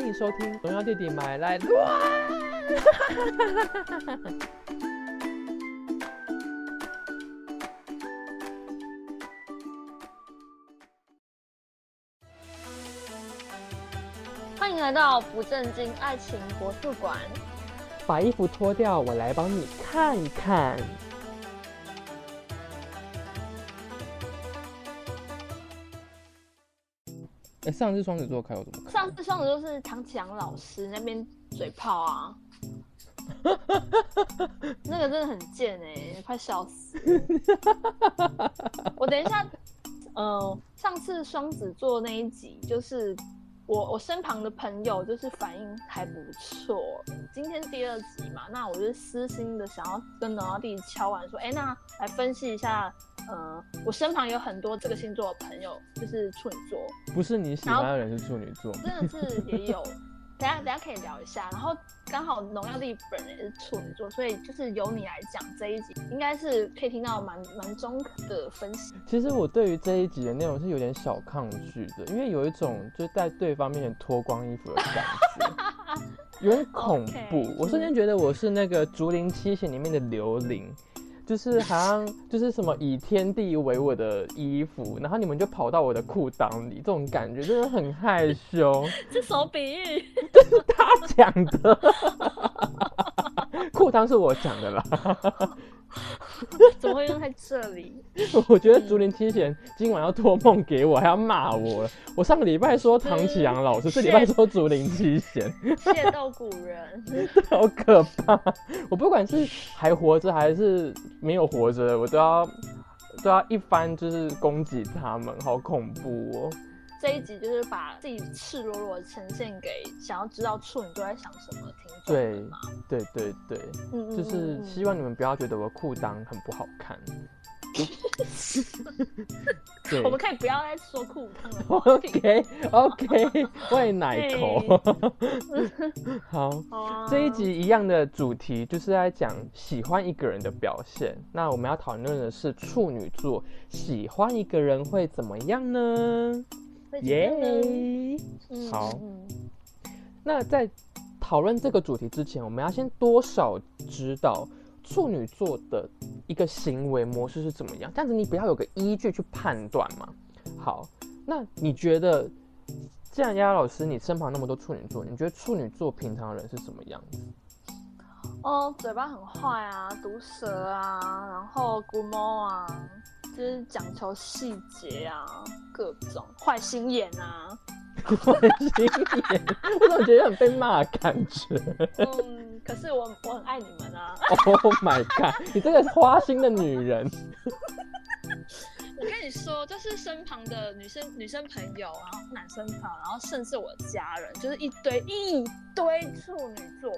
欢迎收听《荣耀弟弟买来乱》。欢迎来到不正经爱情国术馆。把衣服脱掉，我来帮你看看。哎，上次双子座开我怎么看？上次双子座是唐启阳老师那边嘴炮啊，那个真的很贱哎，快笑死！我等一下，呃，上次双子座那一集就是我我身旁的朋友就是反应还不错。今天第二集嘛，那我就私心的想要跟老弟敲完说，哎，那来分析一下。呃，我身旁有很多这个星座的朋友，就是处女座。不是你喜欢的人是处女座，真的是也有。等下等下可以聊一下。然后刚好农药弟本人也是处女座，所以就是由你来讲这一集，应该是可以听到蛮蛮中肯的分析。其实我对于这一集的内容是有点小抗拒的，因为有一种就是在对方面前脱光衣服的感觉，有点恐怖。我瞬间觉得我是那个竹林七贤里面的刘玲。就是好像就是什么以天地为我的衣服，然后你们就跑到我的裤裆里，这种感觉真的很害羞。这什么比喻？这是他讲的，裤裆是我讲的啦。怎么会用在这里？我觉得竹林七贤今晚要托梦给我，还要骂我了。我上个礼拜说唐启阳老师，这礼拜说竹林七贤，械斗古人，好可怕！我不管是还活着还是没有活着，我都要都要一番就是攻击他们，好恐怖哦。这一集就是把自己赤裸裸呈现给想要知道处女座在想什么的听众对对对对，嗯就是希望你们不要觉得我裤裆很不好看。我们可以不要再说裤裆了。OK OK，喂奶口。好，这一集一样的主题就是在讲喜欢一个人的表现。那我们要讨论的是处女座喜欢一个人会怎么样呢？耶，好。那在讨论这个主题之前，我们要先多少知道处女座的一个行为模式是怎么样？这样子你不要有个依据去判断嘛。好，那你觉得，既然丫丫老师你身旁那么多处女座，你觉得处女座平常人是什么样子？哦，嘴巴很坏啊，毒舌啊，然后古猫啊。就是讲求细节啊，各种坏心眼啊，坏心眼，我怎么觉得很被骂感觉？嗯，可是我我很爱你们啊！Oh my god，你这个花心的女人！我跟你说，就是身旁的女生、女生朋友，然后男生朋友，然后甚至我家人，就是一堆一堆处女座，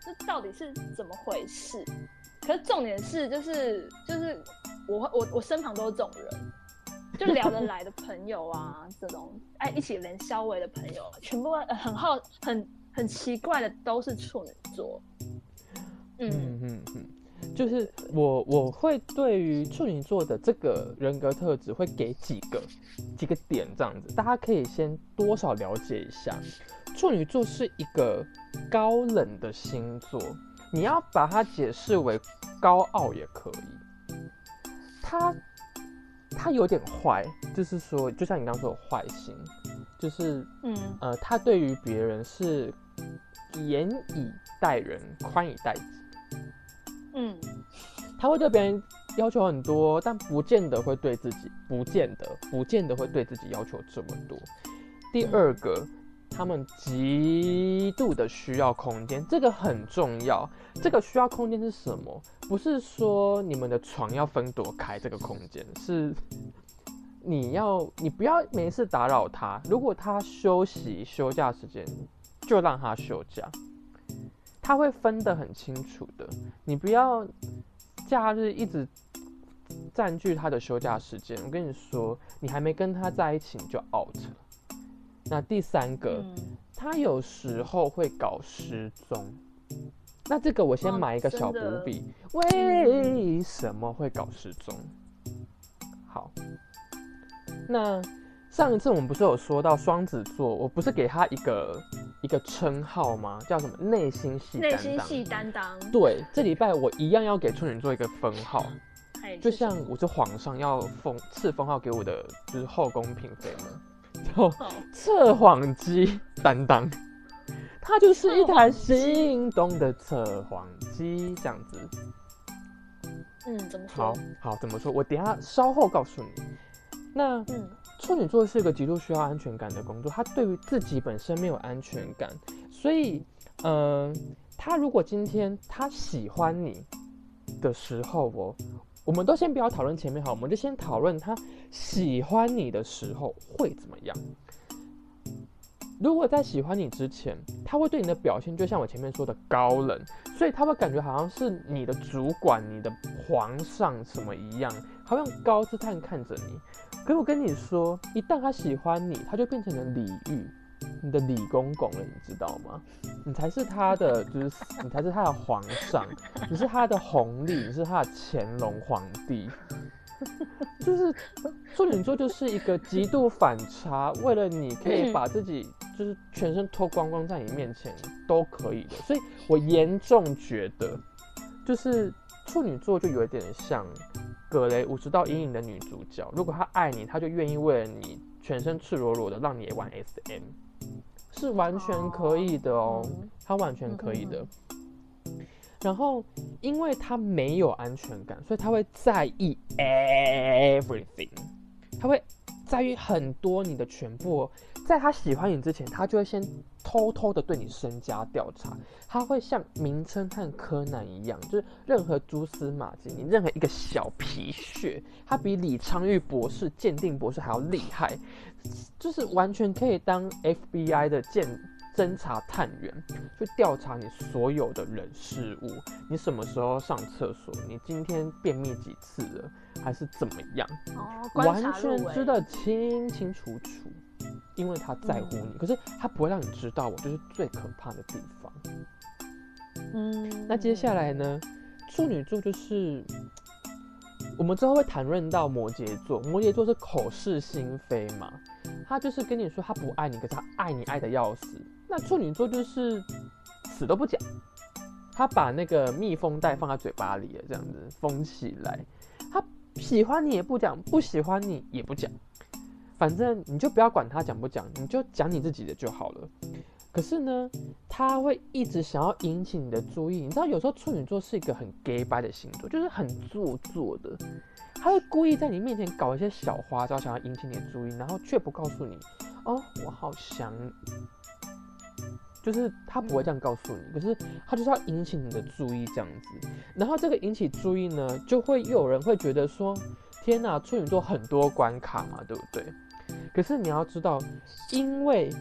这到底是怎么回事？可是重点是，就是就是我我我身旁都是这种人，就聊得来的朋友啊，这种哎一起连消维的朋友，全部很好很很奇怪的都是处女座。嗯嗯嗯，就是我我会对于处女座的这个人格特质会给几个几个点这样子，大家可以先多少了解一下，处女座是一个高冷的星座。你要把它解释为高傲也可以，他他有点坏，就是说，就像你刚刚说的坏心，就是嗯呃，他对于别人是严以待人，宽以待己，嗯，他会对别人要求很多，但不见得会对自己，不见得，不见得会对自己要求这么多。第二个。他们极度的需要空间，这个很重要。这个需要空间是什么？不是说你们的床要分躲开这个空间，是 你要你不要没事打扰他。如果他休息休假时间，就让他休假。他会分得很清楚的。你不要假日一直占据他的休假时间。我跟你说，你还没跟他在一起，你就 out 了。那第三个，他有时候会搞失踪。那这个我先埋一个小伏笔，为什么会搞失踪？好，那上一次我们不是有说到双子座，我不是给他一个一个称号吗？叫什么内心系内担当？心系担当，对，这礼拜我一样要给处女座一个封号，就像我是皇上要封赐封号给我的就是后宫嫔妃们，测谎机担当。它就是一台心动的测谎机，这样子。嗯，怎么好说？好，怎么说？我等下稍后告诉你。那嗯，处女座是一个极度需要安全感的工作，他对于自己本身没有安全感，所以，嗯、他如果今天他喜欢你的时候哦，我们都先不要讨论前面好，我们就先讨论他喜欢你的时候会怎么样。如果在喜欢你之前，他会对你的表现就像我前面说的高冷，所以他会感觉好像是你的主管、你的皇上什么一样，他会用高姿态看着你。可是我跟你说，一旦他喜欢你，他就变成了李煜，你的李公公了，你知道吗？你才是他的，就是你才是他的皇上，你是他的红历，你是他的乾隆皇帝。就是处女座就是一个极度反差，为了你可以把自己就是全身脱光光在你面前都可以的，所以我严重觉得，就是处女座就有一点像葛雷五十道阴影的女主角，如果她爱你，她就愿意为了你全身赤裸裸的让你也玩 SM，是完全可以的哦，他完全可以的。然后，因为他没有安全感，所以他会在意 everything，他会在意很多你的全部哦。在他喜欢你之前，他就会先偷偷的对你身家调查，他会像名侦探柯南一样，就是任何蛛丝马迹，你任何一个小皮屑，他比李昌钰博士、鉴定博士还要厉害，就是完全可以当 FBI 的鉴侦查探员，去调查你所有的人事物，你什么时候上厕所，你今天便秘几次了，还是怎么样，哦，完全知道清清楚楚，因为他在乎你，可是他不会让你知道，我就是最可怕的地方。嗯，那接下来呢，处女座就是我们之后会谈论到摩羯座，摩羯座是口是心非嘛，他就是跟你说他不爱你，可是他爱你爱的要死。那处女座就是死都不讲，他把那个密封袋放在嘴巴里了，这样子封起来。他喜欢你也不讲，不喜欢你也不讲，反正你就不要管他讲不讲，你就讲你自己的就好了。可是呢，他会一直想要引起你的注意。你知道，有时候处女座是一个很 gay 白的星座，就是很做作的。他会故意在你面前搞一些小花招，想要引起你的注意，然后却不告诉你，哦，我好想你。就是他不会这样告诉你，可是他就是要引起你的注意这样子。然后这个引起注意呢，就会又有人会觉得说，天哪，处女座很多关卡嘛，对不对？可是你要知道，因为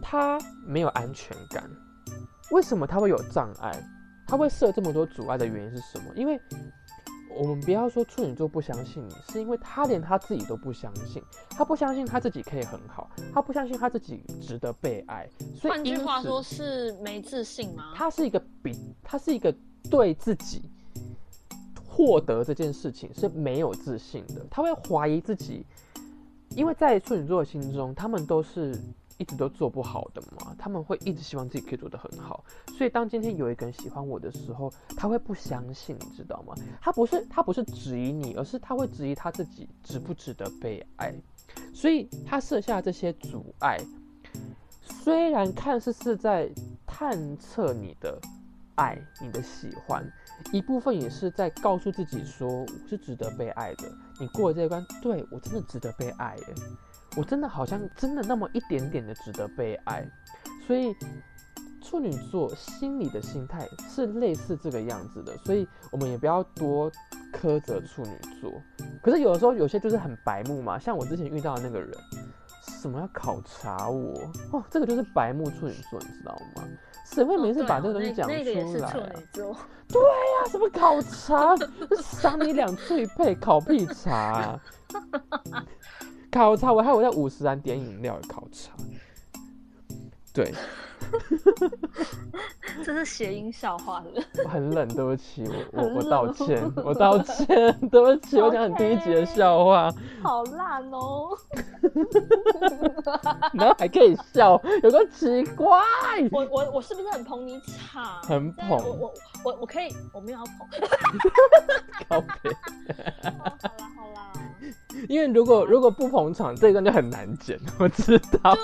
他没有安全感。为什么他会有障碍？他会设这么多阻碍的原因是什么？因为我们不要说处女座不相信你，是因为他连他自己都不相信，他不相信他自己可以很好，他不相信他自己值得被爱。所以换句话说，是没自信吗？他是一个比，他是一个对自己获得这件事情是没有自信的，他会怀疑自己，因为在处女座的心中，他们都是一直都做不好的嘛，他们会一直希望自己可以做得很好，所以当今天有一个人喜欢我的时候，他会不相信，你知道吗？他不是他不是质疑你，而是他会质疑他自己值不值得被爱，所以他设下这些阻碍，虽然看似是在探测你的爱、你的喜欢，一部分也是在告诉自己说我是值得被爱的。你过了这一关，对我真的值得被爱耶，我真的好像真的那么一点点的值得被爱。所以处女座心里的心态是类似这个样子的，所以我们也不要多苛责处女座。可是有的时候有些就是很白目嘛，像我之前遇到的那个人，什么要考察我哦，这个就是白目处女座，你知道吗？谁会没事把这个东西讲出哦那个也是来、处啊？女座，啊，什么考察？赏你两最配，烤屁茶啊、考察，我还有在五十兰点饮料的考察。对，这是谐音笑话的。我很冷，对不起，我我我道歉，我道歉，对不起，我讲很低级的笑话，好烂哦！然后还可以笑，有个奇怪。我我我是不是很捧你场？很捧我我我我可以，我没有要捧。靠北哦好啦好啦，因为如果如果不捧场，这个就很难剪，我知道。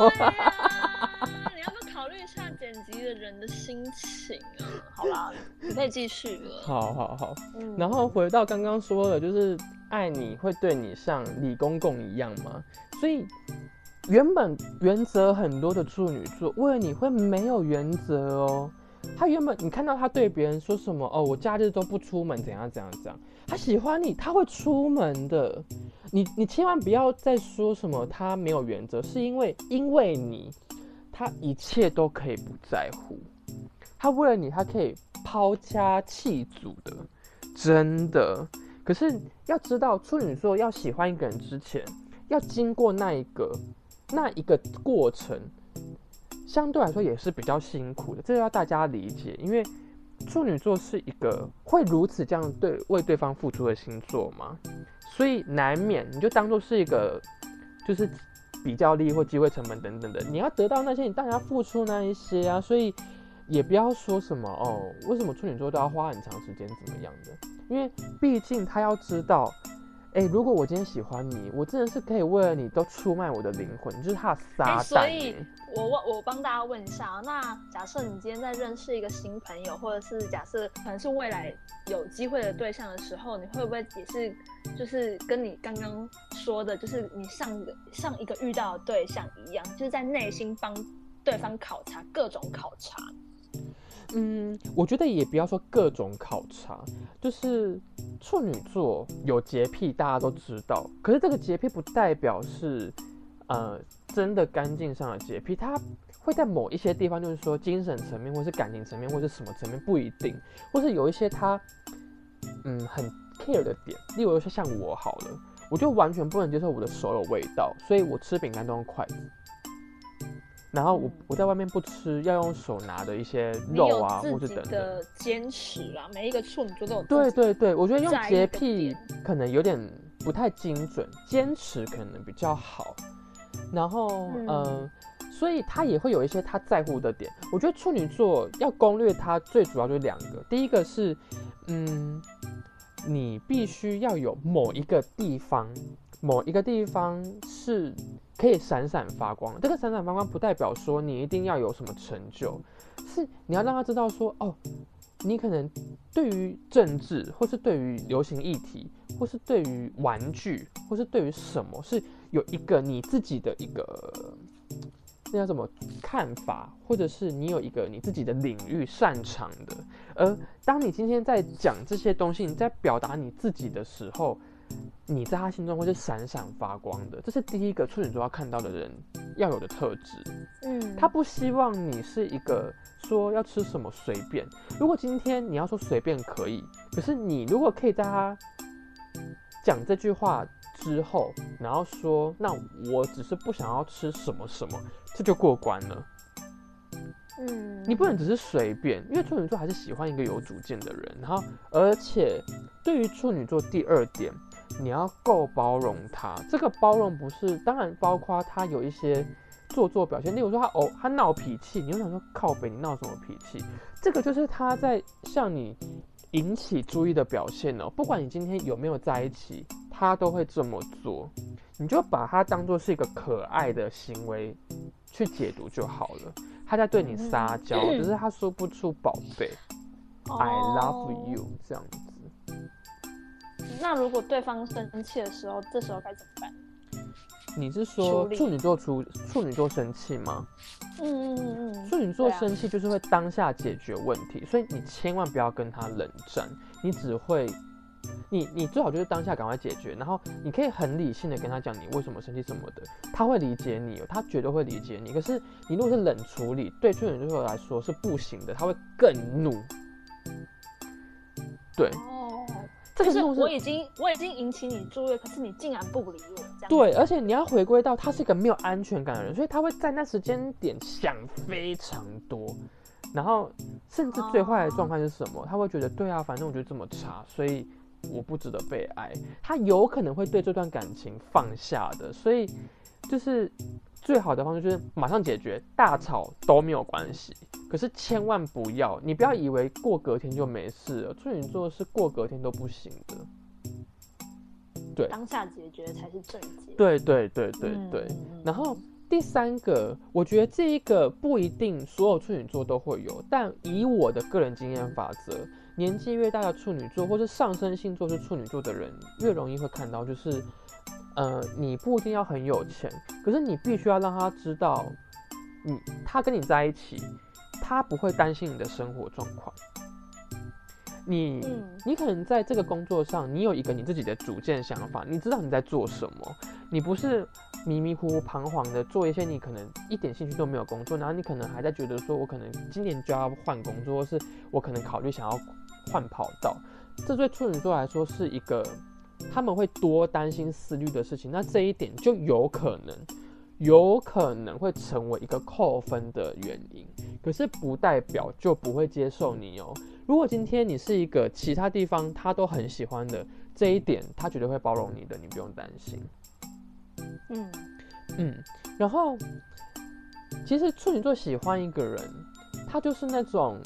人的心情啊？好啦，你可以继续了。好好好，嗯然后回到刚刚说的，就是爱你会对你像李公公一样吗？所以原本原则很多的处女座，为了你会没有原则哦。他原本你看到他对别人说什么哦，我假日都不出门，怎样怎样怎样。他喜欢你，他会出门的。你你千万不要再说什么他没有原则，是因为因为你，他一切都可以不在乎。他为了你，他可以抛家弃族的，真的。可是要知道，处女座要喜欢一个人之前，要经过那一个那一个过程，相对来说也是比较辛苦的，这要大家理解。因为处女座是一个会如此这样对为对方付出的星座嘛，所以难免你就当做是一个就是比较利益或机会成本等等的，你要得到那些，你当然要付出那一些啊，所以也不要说什么哦，为什么处女座都要花很长时间怎么样的？因为毕竟他要知道，哎、如果我今天喜欢你，我真的是可以为了你都出卖我的灵魂，就是他的撒哎所、以欸。我问，我帮大家问一下啊，那假设你今天在认识一个新朋友，或者是假设可能是未来有机会的对象的时候，你会不会也是就是跟你刚刚说的，就是你上个上一个遇到的对象一样，就是在内心帮对方考察各种考察？嗯，我觉得也不要说各种考察，就是处女座有洁癖，大家都知道。可是这个洁癖不代表是呃真的干净上的洁癖，它会在某一些地方，就是说精神层面，或是感情层面，或是什么层面不一定，或是有一些他嗯很 care 的点，例如说像我好了，我就完全不能接受我的手有味道，所以我吃饼干都用筷子。然后我嗯我在外面不吃，要用手拿的一些肉啊，或者等等。的坚持啊，每一个处女座都有对对对，我觉得用洁癖可能有点不太精准，坚持可能比较好。然后，嗯呃，所以他也会有一些他在乎的点。我觉得处女座要攻略他，最主要就是两个，第一个是，嗯，你必须要有某一个地方，某一个地方是可以闪闪发光。这个闪闪发光不代表说你一定要有什么成就，是你要让他知道说，哦，你可能对于政治，或是对于流行议题，或是对于玩具，或是对于什么，是有一个你自己的一个那叫什么看法，或者是你有一个你自己的领域擅长的。而当你今天在讲这些东西，你在表达你自己的时候，你在他心中会是闪闪发光的。这是第一个处女座要看到的人要有的特质。嗯，他不希望你是一个说要吃什么随便。如果今天你要说随便可以，可是你如果可以在他讲这句话之后，然后说那我只是不想要吃什么什么，这就过关了。嗯，你不能只是随便，因为处女座还是喜欢一个有主见的人。然后，而且对于处女座第二点，你要够包容他。这个包容不是，当然包括他有一些做作表现，例如说他哦，他闹脾气，你就想说靠北，你闹什么脾气？这个就是他在向你引起注意的表现哦。不管你今天有没有在一起，他都会这么做。你就把他当做是一个可爱的行为去解读就好了。他在对你撒娇，嗯只是他说不出宝贝、哦 i love you 这样子。那如果对方生气的时候，这时候该怎么办？你是说处女座处处女座生气吗？嗯嗯嗯嗯，处女座生气就是会当下解决问题，所以你千万不要跟他冷战，你只会，你你最好就是当下赶快解决，然后你可以很理性的跟他讲你为什么生气什么的，他会理解你哦，他绝对会理解你。可是你如果是冷处理，对处女座来说是不行的，他会更怒。对，哦，这个就是。我已经我已经引起你注意，可是你竟然不理我，对，而且你要回归到他是一个没有安全感的人，所以他会在那时间点想非常多，然后甚至最坏的状况是什么？他会觉得，对啊，反正我觉得这么差，所以我不值得被爱。他有可能会对这段感情放下的，所以就是最好的方式就是马上解决，大吵都没有关系。可是千万不要，你不要以为过隔天就没事了，处女座是过隔天都不行的。对当下解决才是正解。对对对对对。然后第三个，我觉得这一个不一定所有处女座都会有，但以我的个人经验法则，年纪越大的处女座，或是上升星座是处女座的人，越容易会看到，就是，呃，你不一定要很有钱，可是你必须要让他知道，你他跟你在一起，他不会担心你的生活状况。你嗯你可能在这个工作上，你有一个你自己的主见想法，你知道你在做什么，你不是迷迷糊糊彷徨的做一些你可能一点兴趣都没有工作，然后你可能还在觉得说，我可能今年就要换工作，或是我可能考虑想要换跑道，这对处女座来说是一个他们会多担心思虑的事情，那这一点就有可能。有可能会成为一个扣分的原因，可是不代表就不会接受你哦。如果今天你是一个其他地方他都很喜欢的这一点，他绝对会包容你的，你不用担心。嗯嗯，然后其实处女座喜欢一个人，他就是那种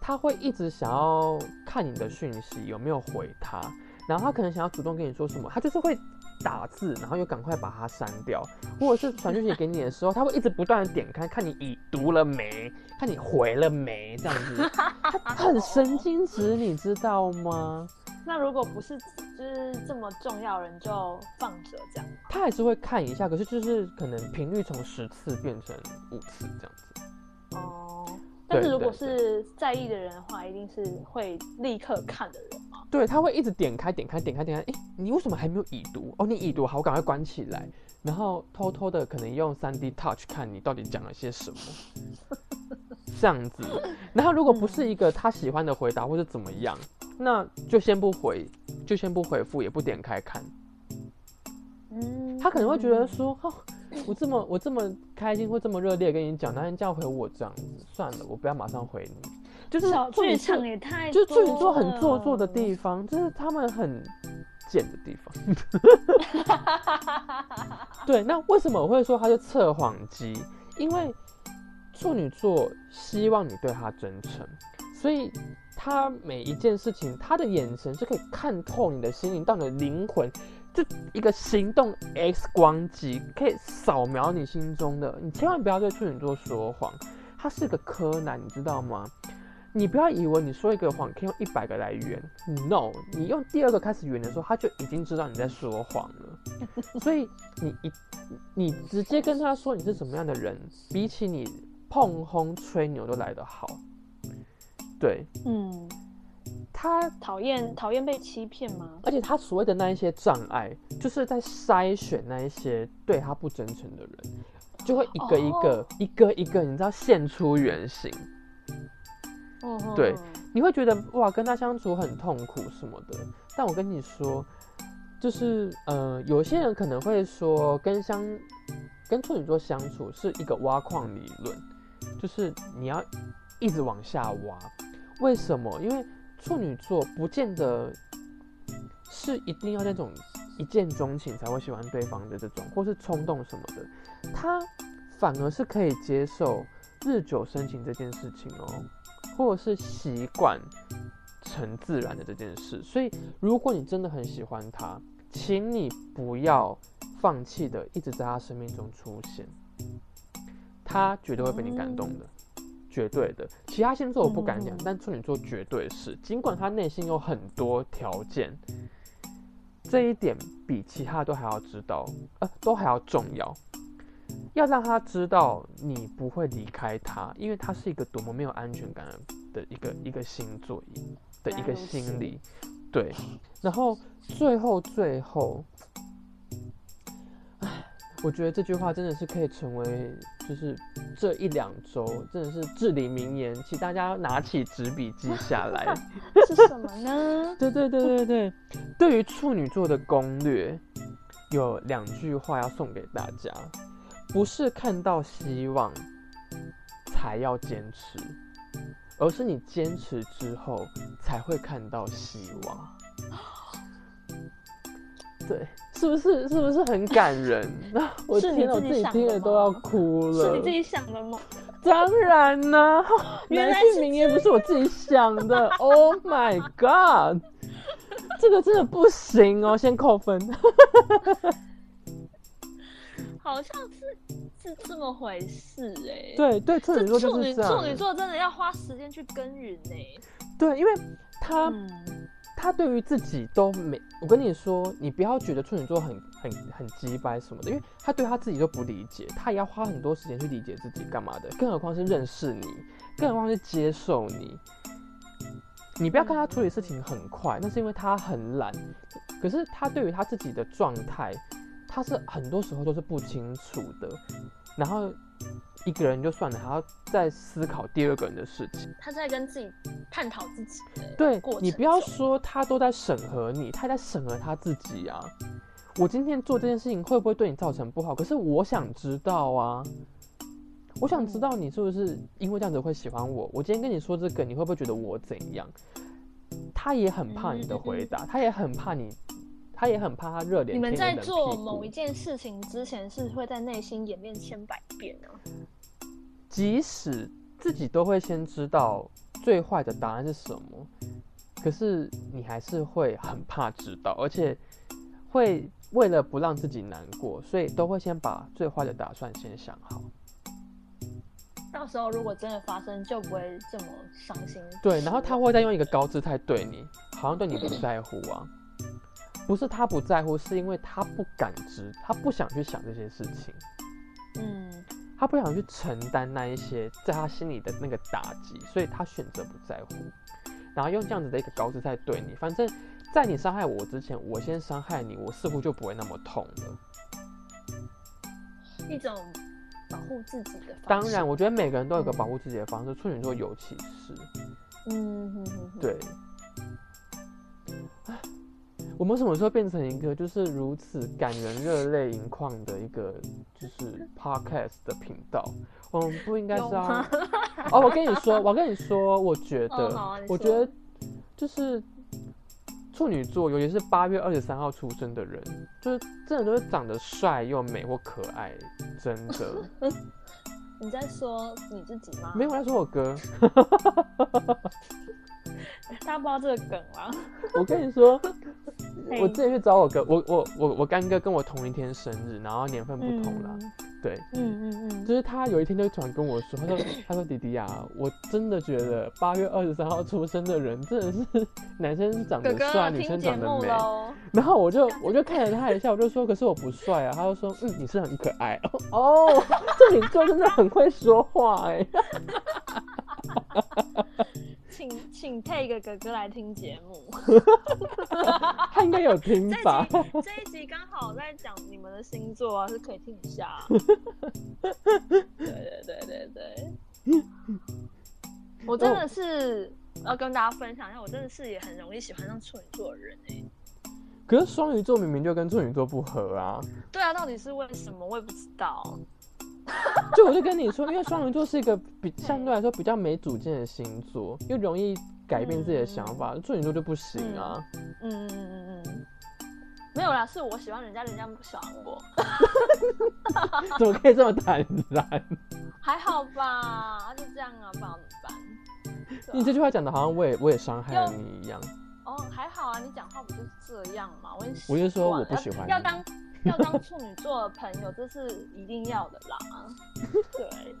他会一直想要看你的讯息有没有回他，然后他可能想要主动跟你说什么，他就是会打字，然后又赶快把它删掉，或者是传讯息给你的时候，他会一直不断的点开，看你已读了没，看你回了没，这样子，他很神经质，你知道吗？那如果不是就是这么重要人，就放着这样。他还是会看一下，可是就是可能频率从十次变成五次这样子。哦，但是如果是在意的人的话，一定是会立刻看的人嘛。对，他会一直点开、点开、点开、点开。哎，你为什么还没有已读？哦，你已读，好，我赶快关起来。然后偷偷的可能用三 D Touch 看你到底讲了些什么，这样子。然后如果不是一个他喜欢的回答或者怎么样，那就先不回，就先不回复，也不点开看。嗯，他可能会觉得说，哦，我这么我这么开心，会这么热烈跟你讲，那你这样回我这样子，算了，我不要马上回你。就是小剧场也太就是处女座很做作的地方，就是他们很贱的地方。对，那为什么我会说他是测谎机？因为处女座希望你对他真诚，所以他每一件事情，他的眼神是可以看透你的心灵，到你的灵魂，就一个行动 X 光机，可以扫描你心中的。你千万不要对处女座说谎，他是个柯南，你知道吗？你不要以为你说一个谎可以用一百个来圆，no，你用第二个开始圆的时候，他就已经知道你在说谎了。所以你一你直接跟他说你是什么样的人，比起你碰轰吹牛都来得好。对嗯，他，讨厌讨厌被欺骗吗？而且他所谓的那一些障碍，就是在筛选那一些对他不真诚的人，就会一个一个、哦一个一个，你知道现出原形。嗯，对嗯你会觉得哇，跟他相处很痛苦什么的。但我跟你说，就是呃，有些人可能会说，跟相跟处女座相处是一个挖矿理论，就是你要一直往下挖。为什么？因为处女座不见得是一定要那种一见钟情才会喜欢对方的这种，或是冲动什么的，他反而是可以接受日久生情这件事情哦。或者是习惯成自然的这件事。所以，如果你真的很喜欢他，请你不要放弃的一直在他生命中出现，他绝对会被你感动的，绝对的。其他星座我不敢讲，嗯但处女座绝对是，尽管他内心有很多条件。这一点比其他都还要知道，呃，都还要重要。要让他知道你不会离开他，因为他是一个多么没有安全感的一个一个星座的一个心理，对。然后最后最后，唉，我觉得这句话真的是可以成为，就是这一两周真的是至理名言，请大家拿起纸笔记下来。是什么呢？对对对对对，对于处女座的攻略，有两句话要送给大家：不是看到希望才要坚持，而是你坚持之后才会看到希望。对，是不是是不是很感人？我天啊，我自己听了都要哭了。是你自己想的吗？当然呢，男原来是性名言不是我自己想的。Oh my god，这个真的不行哦，先扣分。好像是是这么回事哎、对对，处女座处女就是这样。处女座真的要花时间去耕耘呢、对，因为他、嗯，他对于自己都没，我跟你说，你不要觉得处女座很很很鸡掰什么的，因为他对他自己都不理解，他也要花很多时间去理解自己干嘛的，更何况是认识你，更何况是接受你。你不要看他处理事情很快，那是因为他很懒，可是他对于他自己的状态，他是很多时候都是不清楚的，然后一个人就算了，还要再思考第二个人的事情。他在跟自己探讨自己的对过程你不要说他都在审核你，他在审核他自己啊。我今天做这件事情会不会对你造成不好？可是我想知道啊，我想知道你是不是因为这样子会喜欢我。我今天跟你说这个，你会不会觉得我怎样？他也很怕你的回答，他也很怕你，他也很怕他热脸。你们在做某一件事情之前，是会在内心演练千百遍啊。即使自己都会先知道最坏的答案是什么，可是你还是会很怕知道，而且会为了不让自己难过，所以都会先把最坏的打算先想好。到时候如果真的发生，就不会这么伤心。对，然后他会再用一个高姿态对你，好像对你不在乎啊。不是他不在乎，是因为他不感知，他不想去想这些事情。嗯，他不想去承担那一些在他心里的那个打击，所以他选择不在乎，然后用这样子的一个高姿态对你。反正，在你伤害我之前，我先伤害你，我似乎就不会那么痛了。一种保护自己的方式。当然，我觉得每个人都有个保护自己的方式，处女座尤其是嗯对。唉我们什么时候变成一个就是如此感人、热泪盈眶的一个就是 podcast 的频道？我们不应该是啊？哦，我跟你说，我跟你说，我觉得，我觉得就是处女座，尤其是八月二十三号出生的人，就是真的都是长得帅又美或可爱，真的。你在说你自己吗？没有，我在说我哥。大家不知道这个梗吗？我跟你说，我之前去找我哥，我我我我干哥跟我同一天生日，然后年份不同啦。对，嗯嗯嗯就是他有一天就突然跟我说，他说他说弟弟啊，我真的觉得八月二十三号出生的人真的是男生长得帅，哥女生长得美。喽。然后我就我就看了他一下，我就说，可是我不帅啊。他就说，嗯，你是很可爱哦。这你就真的很会说话哎、请请配一个哥哥来听节目。他应该有听吧？这一集刚好在讲你们的星座啊，是可以听一下。对对对对对，我真的是要跟大家分享一下，我真的是也很容易喜欢上处女座的人哎、可是双鱼座明明就跟处女座不合啊。对啊，到底是为什么我也不知道。就我就跟你说，因为双鱼座是一个比相对来说比较没主见的星座，又容易改变自己的想法，处女座就不行啊。嗯嗯嗯嗯嗯，没有啦，是我喜欢人家，人家不喜欢我，怎么可以这么坦然？还好吧？就这样啊，不然怎么办？你这句话讲的好像我也我也伤害了你一样。哦，还好啊，你讲话不就是这样嘛？我我就说我不喜欢要要当要当处女座的朋友，这是一定要的啦。对，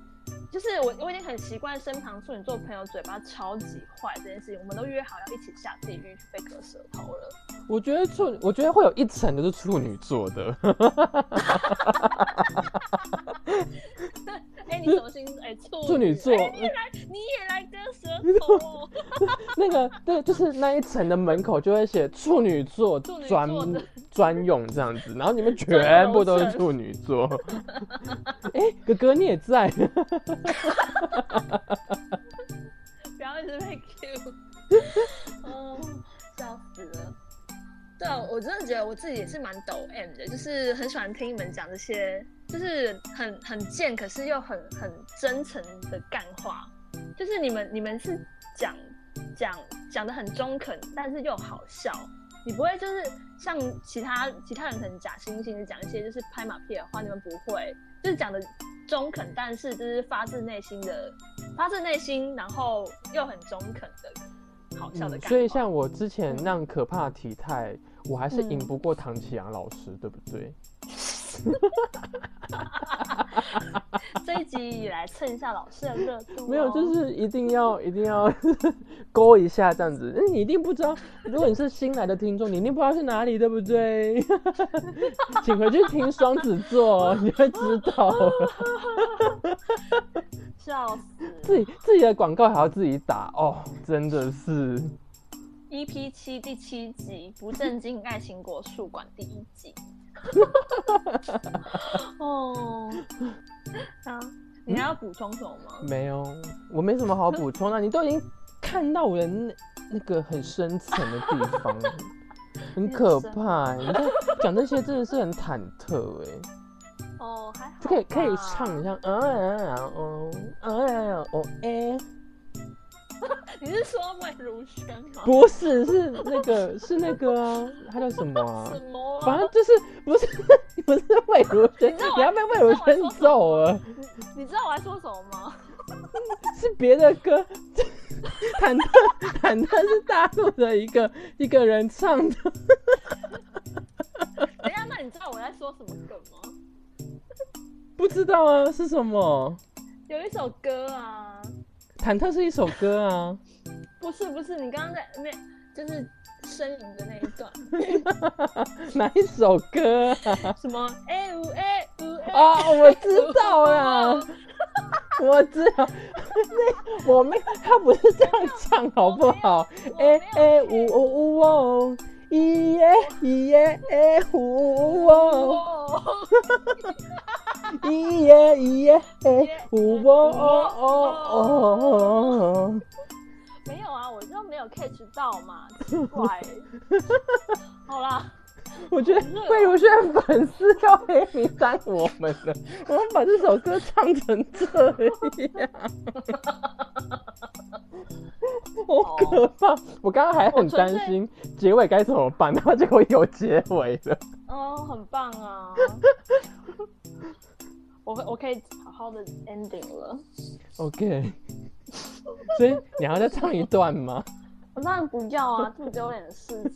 就是我我已经很习惯身旁处女座朋友嘴巴超级坏这件事情，我们都约好要一起下地狱去被割舌头了。我觉得处，我觉得会有一层的是处女座的，哎、你什么星座？哎、处处女座哎你也来，你也来割舌头哦。那个对，就是那一层的门口就会写处女座专专用这样子，然后你们全部都是处女座。哎，哥哥你也在。不要一直被 Q。哦，笑死了。对啊，我真的觉得我自己也是蛮抖 M 的，就是很喜欢听你们讲这些，就是很很贱，可是又很很真诚的干话。就是你们你们是讲讲讲的很中肯，但是又好笑。你不会就是像其他其他人可能假惺惺的讲一些就是拍马屁的话，你们不会，就是讲的中肯，但是就是发自内心的，发自内心，然后又很中肯的好笑的。所以像我之前那样可怕的体态。我还是赢不过唐启阳老师，对不对？这一集以来蹭一下老师的热度，没有，就是一定要一定要 勾一下这样子。那你一定不知道，如果你是新来的听众，你一定不知道是哪里，对不对？请回去听双子座，你会知道。笑死！自己自己的广告还要自己打哦，真的是。EP 七第七集不正经爱情果树馆第一集。哦，啊，你还要补充什么吗？没有，我没什么好补充的。你都已经看到我的那那个很深层的地方，很可怕。你在讲这些真的是很忐忑哎。哦，还好。可以可以唱一下，嗯嗯嗯嗯哦哎。你是说魏如萱吗？不是，是那个，是那个啊，他叫什么啊？什么？反正就是不是 不是魏如萱，你要被魏如萱揍了。你知道我在说什么吗？是别的歌，忐忑忐忑是大陆的一个一个人唱的。等一下，那你知道我在说什么梗吗？不知道啊，是什么？有一首歌啊。忐忑是一首歌啊，不是不是，你刚刚在那，就是呻吟的那一段，哪一首歌啊？什么？五 A 五 A？啊，我知道了，我知道，那我没，他不是这样唱好不好？哎哎，呜呜呜哦，咿耶咿耶 A 五哦。一耶耶，呜哦哦哦！没有啊，我就没有 catch 到嘛，奇怪。好啦，我觉得魏如萱粉丝要黑名单我们了，我们把这首歌唱成这样，好可怕！我刚刚还很担心结尾该怎么办，然后结果有结尾了。哦，很棒啊！我我可以好好的 ending 了，OK。所以你还要再唱一段吗？我当然不要啊，这么丢脸的事情，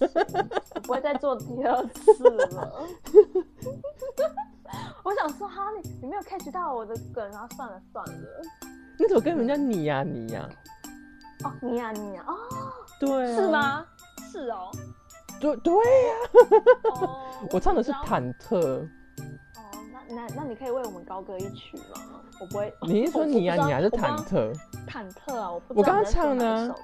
我不会再做第二次了。我想说哈，你你没有 catch 到我的梗，然后算了算了。你怎么跟人家你呀你呀？哦，你呀你呀，哦，对，是吗？是哦，对对呀。我唱的是忐忑。那那你可以为我们高歌一曲吗？我不会。你是说你呀？你还是忐忑？忐忑啊！我我刚刚唱呢。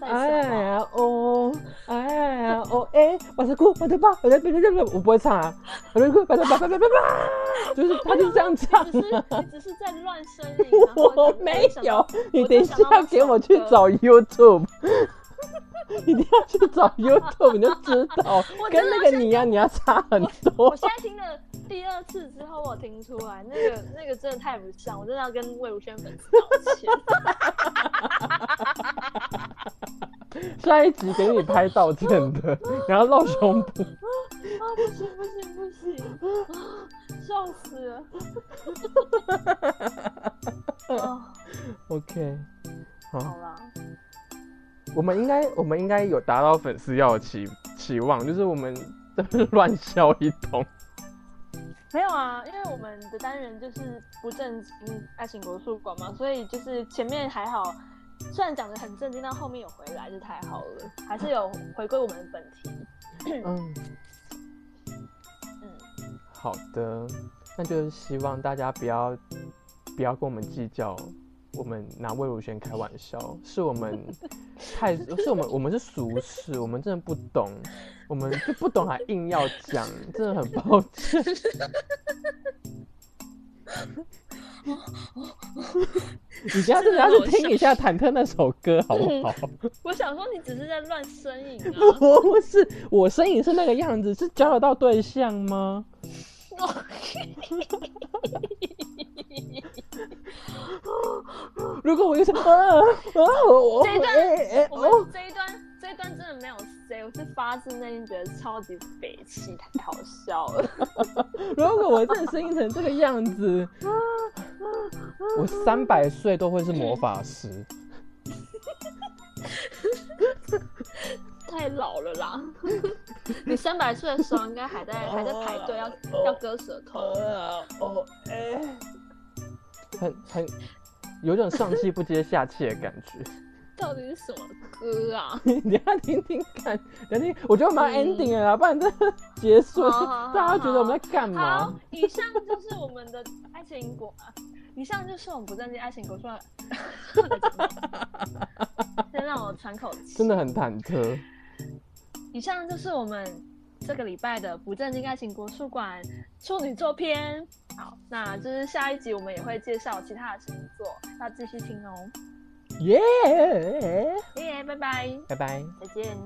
哎呀哦，哎呀哦哎，我在哭，我在爸，我在别别别别，我不会唱啊！我在哭，我在爸，别别别别，就是他就这样唱。只是你只是在乱声音。我没有，你等一下给我去找 YouTube。一定要去找 YouTube，你就知道，跟那个你呀，你要差很多。我现在听了第二次之后，我听出来，那个那个真的太不像，我真的要跟魏如萱粉丝道歉。下一集给你拍道歉的，然后露胸部。啊，不行不行不行，笑死了。啊，OK，好了。我们应该，我们应该有达到粉丝要的期期望，就是我们 乱笑一通。没有啊，因为我们的单元就是不正经爱情国术馆嘛，所以就是前面还好，虽然讲的很震惊，但后面有回来就太好了，还是有回归我们的本题。嗯嗯，好的，那就是希望大家不要不要跟我们计较我们拿魏如萱开玩笑，是我们 太是我们我们是俗世，我们真的不懂，我们就不懂还硬要讲，真的很抱歉。你现在真的要去听一下忐忑那首歌好不好？我想说你只是在乱呻吟啊。不是，我呻吟是那个样子，是交得到对象吗？如果我一说啊啊，我这一段，我们这一段这一段真的没有我是发自内心觉得超级匪气，太好笑了。如果我真的声音成这个样子，我三百岁都会是魔法师。太老了啦！你三百岁的时候应该还在还在排队要要割舌头。哦，哎，很很有种上气不接下气的感觉。到底是什么歌啊？你要听听看，等听。我觉得蛮 ending 的啦，不然这结束，大家觉得我们在干嘛？好，以上就是我们的爱情果。以上就是我们不正经爱情果说。先 让我喘口气。真的很忐忑。以上就是我们这个礼拜的不正经爱情国术馆处女座篇。好，那就是下一集我们也会介绍其他的星座，要继续听哦。耶耶，拜拜，拜拜，再见。